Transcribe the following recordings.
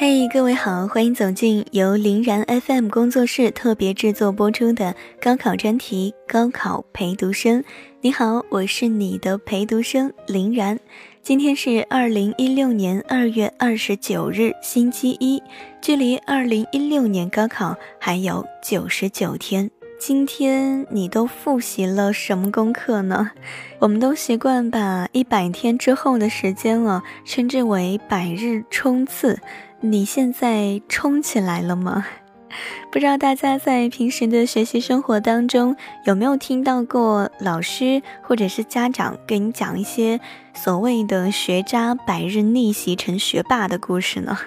嘿，各位好，欢迎走进由林然 FM 工作室特别制作播出的高考专题《高考陪读生》。你好，我是你的陪读生林然。今天是二零一六年二月二十九日，星期一，距离二零一六年高考还有九十九天。今天你都复习了什么功课呢？我们都习惯把一百天之后的时间了，称之为百日冲刺。你现在冲起来了吗？不知道大家在平时的学习生活当中有没有听到过老师或者是家长给你讲一些所谓的学渣百日逆袭成学霸的故事呢？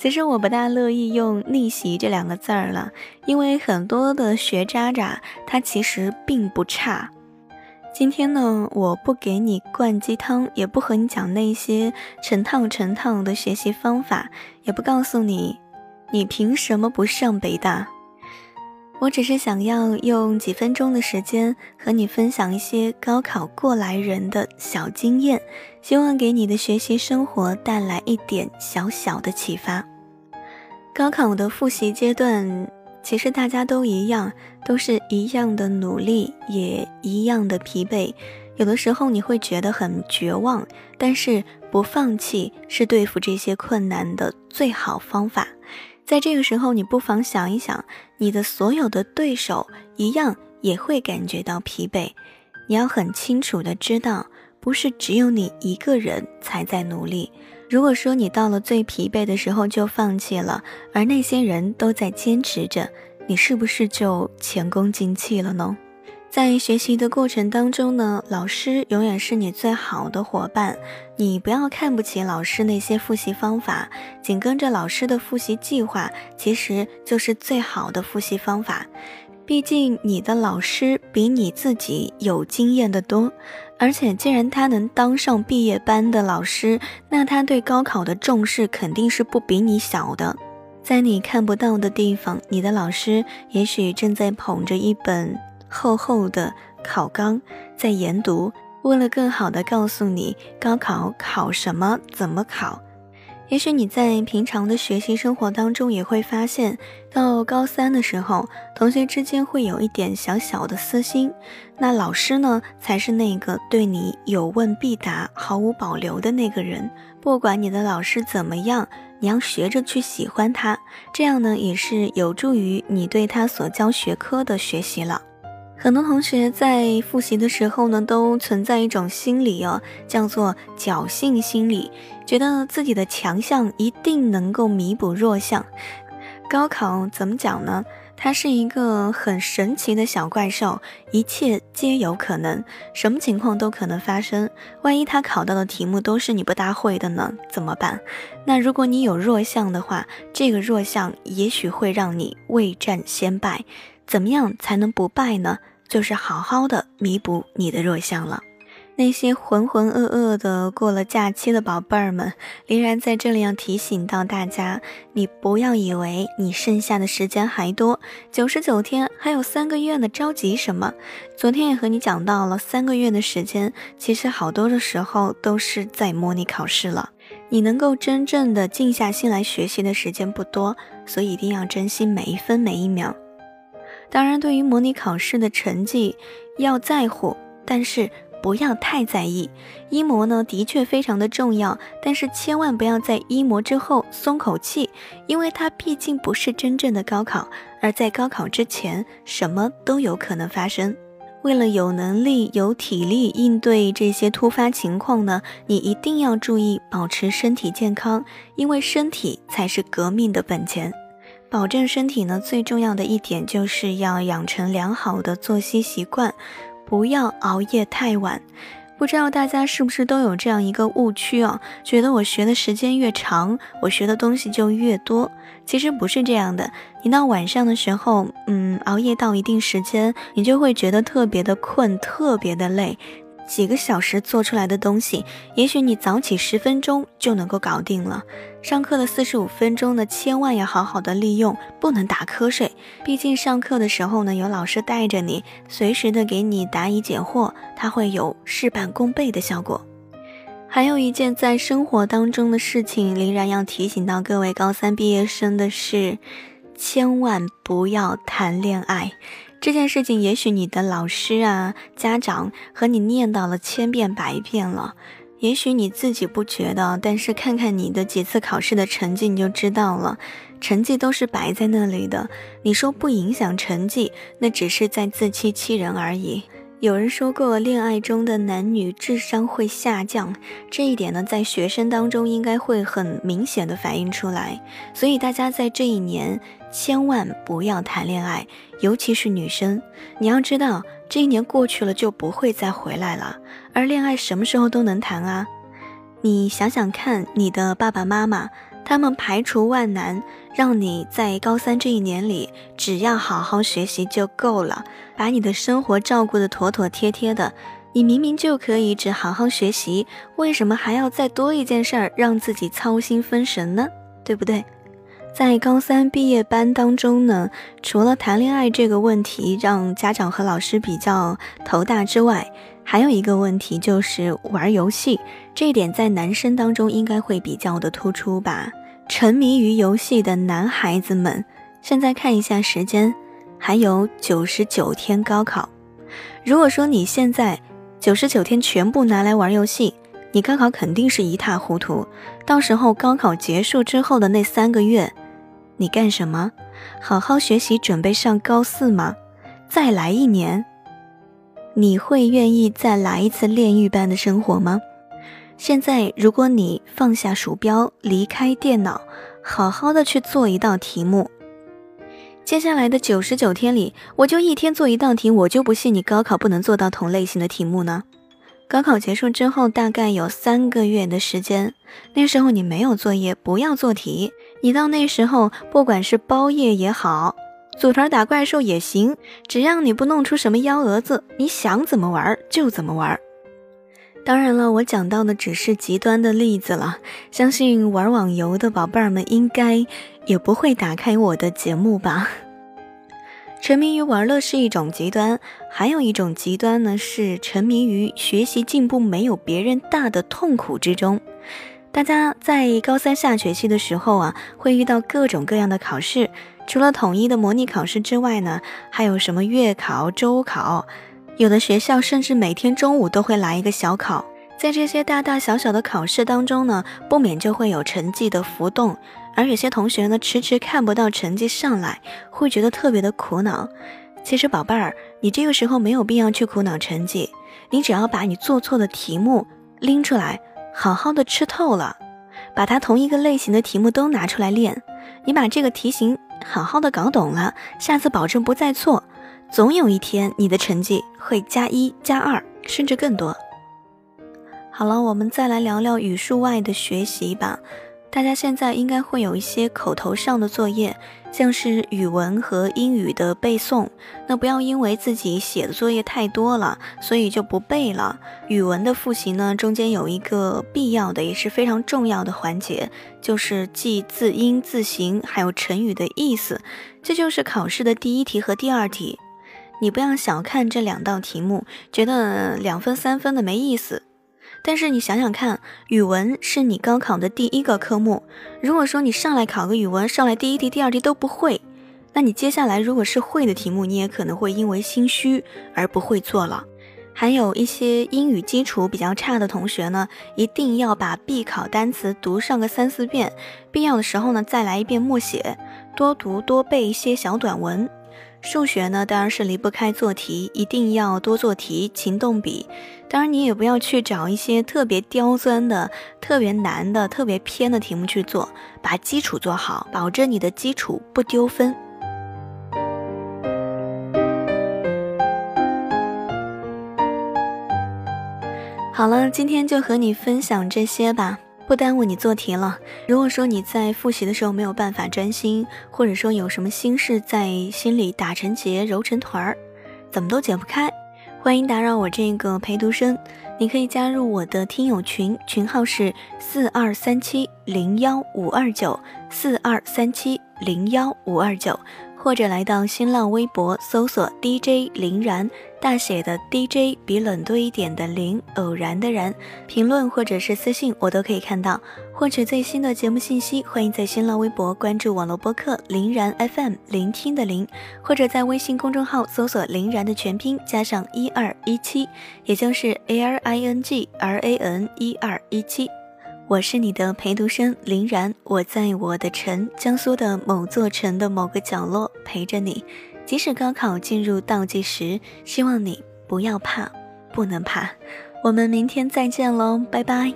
其实我不大乐意用逆袭这两个字儿了，因为很多的学渣渣他其实并不差。今天呢，我不给你灌鸡汤，也不和你讲那些成套成套的学习方法，也不告诉你，你凭什么不上北大？我只是想要用几分钟的时间和你分享一些高考过来人的小经验，希望给你的学习生活带来一点小小的启发。高考的复习阶段。其实大家都一样，都是一样的努力，也一样的疲惫。有的时候你会觉得很绝望，但是不放弃是对付这些困难的最好方法。在这个时候，你不妨想一想，你的所有的对手一样也会感觉到疲惫。你要很清楚的知道，不是只有你一个人才在努力。如果说你到了最疲惫的时候就放弃了，而那些人都在坚持着，你是不是就前功尽弃了呢？在学习的过程当中呢，老师永远是你最好的伙伴，你不要看不起老师那些复习方法，紧跟着老师的复习计划，其实就是最好的复习方法。毕竟你的老师比你自己有经验的多，而且既然他能当上毕业班的老师，那他对高考的重视肯定是不比你小的。在你看不到的地方，你的老师也许正在捧着一本厚厚的考纲在研读，为了更好的告诉你高考考什么，怎么考。也许你在平常的学习生活当中也会发现，到高三的时候，同学之间会有一点小小的私心，那老师呢，才是那个对你有问必答、毫无保留的那个人。不管你的老师怎么样，你要学着去喜欢他，这样呢，也是有助于你对他所教学科的学习了。很多同学在复习的时候呢，都存在一种心理哦，叫做侥幸心理，觉得自己的强项一定能够弥补弱项。高考怎么讲呢？它是一个很神奇的小怪兽，一切皆有可能，什么情况都可能发生。万一他考到的题目都是你不大会的呢？怎么办？那如果你有弱项的话，这个弱项也许会让你未战先败。怎么样才能不败呢？就是好好的弥补你的弱项了。那些浑浑噩噩的过了假期的宝贝儿们，林然在这里要提醒到大家：你不要以为你剩下的时间还多，九十九天还有三个月呢，着急什么？昨天也和你讲到了，三个月的时间，其实好多的时候都是在模拟考试了。你能够真正的静下心来学习的时间不多，所以一定要珍惜每一分每一秒。当然，对于模拟考试的成绩要在乎，但是不要太在意。一模呢，的确非常的重要，但是千万不要在一模之后松口气，因为它毕竟不是真正的高考，而在高考之前，什么都有可能发生。为了有能力、有体力应对这些突发情况呢，你一定要注意保持身体健康，因为身体才是革命的本钱。保证身体呢，最重要的一点就是要养成良好的作息习惯，不要熬夜太晚。不知道大家是不是都有这样一个误区啊？觉得我学的时间越长，我学的东西就越多。其实不是这样的。你到晚上的时候，嗯，熬夜到一定时间，你就会觉得特别的困，特别的累。几个小时做出来的东西，也许你早起十分钟就能够搞定了。上课的四十五分钟呢，千万要好好的利用，不能打瞌睡。毕竟上课的时候呢，有老师带着你，随时的给你答疑解惑，它会有事半功倍的效果。还有一件在生活当中的事情，林然要提醒到各位高三毕业生的是，千万不要谈恋爱。这件事情，也许你的老师啊、家长和你念叨了千遍百遍了，也许你自己不觉得，但是看看你的几次考试的成绩，你就知道了，成绩都是摆在那里的。你说不影响成绩，那只是在自欺欺人而已。有人说过，恋爱中的男女智商会下降，这一点呢，在学生当中应该会很明显的反映出来。所以大家在这一年千万不要谈恋爱，尤其是女生。你要知道，这一年过去了就不会再回来了，而恋爱什么时候都能谈啊。你想想看，你的爸爸妈妈。他们排除万难，让你在高三这一年里，只要好好学习就够了，把你的生活照顾得妥妥帖帖的。你明明就可以只好好学习，为什么还要再多一件事儿让自己操心分神呢？对不对？在高三毕业班当中呢，除了谈恋爱这个问题让家长和老师比较头大之外，还有一个问题就是玩游戏，这一点在男生当中应该会比较的突出吧。沉迷于游戏的男孩子们，现在看一下时间，还有九十九天高考。如果说你现在九十九天全部拿来玩游戏，你高考肯定是一塌糊涂。到时候高考结束之后的那三个月，你干什么？好好学习，准备上高四吗？再来一年？你会愿意再来一次炼狱般的生活吗？现在，如果你放下鼠标，离开电脑，好好的去做一道题目，接下来的九十九天里，我就一天做一道题，我就不信你高考不能做到同类型的题目呢。高考结束之后，大概有三个月的时间，那时候你没有作业，不要做题，你到那时候，不管是包夜也好。组团打怪兽也行，只要你不弄出什么幺蛾子，你想怎么玩就怎么玩。当然了，我讲到的只是极端的例子了，相信玩网游的宝贝儿们应该也不会打开我的节目吧。沉迷于玩乐是一种极端，还有一种极端呢是沉迷于学习进步没有别人大的痛苦之中。大家在高三下学期的时候啊，会遇到各种各样的考试。除了统一的模拟考试之外呢，还有什么月考、周考？有的学校甚至每天中午都会来一个小考。在这些大大小小的考试当中呢，不免就会有成绩的浮动，而有些同学呢，迟迟看不到成绩上来，会觉得特别的苦恼。其实，宝贝儿，你这个时候没有必要去苦恼成绩，你只要把你做错的题目拎出来，好好的吃透了，把它同一个类型的题目都拿出来练，你把这个题型。好好的搞懂了，下次保证不再错。总有一天，你的成绩会加一、加二，甚至更多。好了，我们再来聊聊语数外的学习吧。大家现在应该会有一些口头上的作业，像是语文和英语的背诵。那不要因为自己写的作业太多了，所以就不背了。语文的复习呢，中间有一个必要的也是非常重要的环节，就是记字音、字形，还有成语的意思。这就是考试的第一题和第二题。你不要小看这两道题目，觉得两分三分的没意思。但是你想想看，语文是你高考的第一个科目。如果说你上来考个语文，上来第一题、第二题都不会，那你接下来如果是会的题目，你也可能会因为心虚而不会做了。还有一些英语基础比较差的同学呢，一定要把必考单词读上个三四遍，必要的时候呢再来一遍默写，多读多背一些小短文。数学呢，当然是离不开做题，一定要多做题，勤动笔。当然，你也不要去找一些特别刁钻的、特别难的、特别偏的题目去做，把基础做好，保证你的基础不丢分。好了，今天就和你分享这些吧。不耽误你做题了。如果说你在复习的时候没有办法专心，或者说有什么心事在心里打成结、揉成团儿，怎么都解不开，欢迎打扰我这个陪读生。你可以加入我的听友群，群号是四二三七零幺五二九四二三七零幺五二九。或者来到新浪微博搜索 DJ 林然，大写的 DJ 比冷多一点的林，偶然的然，评论或者是私信我都可以看到。获取最新的节目信息，欢迎在新浪微博关注网络播客林然 FM，聆听的林，或者在微信公众号搜索林然的全拼加上一二一七，也就是 A R I N G R A N 一二一七。我是你的陪读生林然，我在我的城江苏的某座城的某个角落陪着你。即使高考进入倒计时，希望你不要怕，不能怕。我们明天再见喽，拜拜。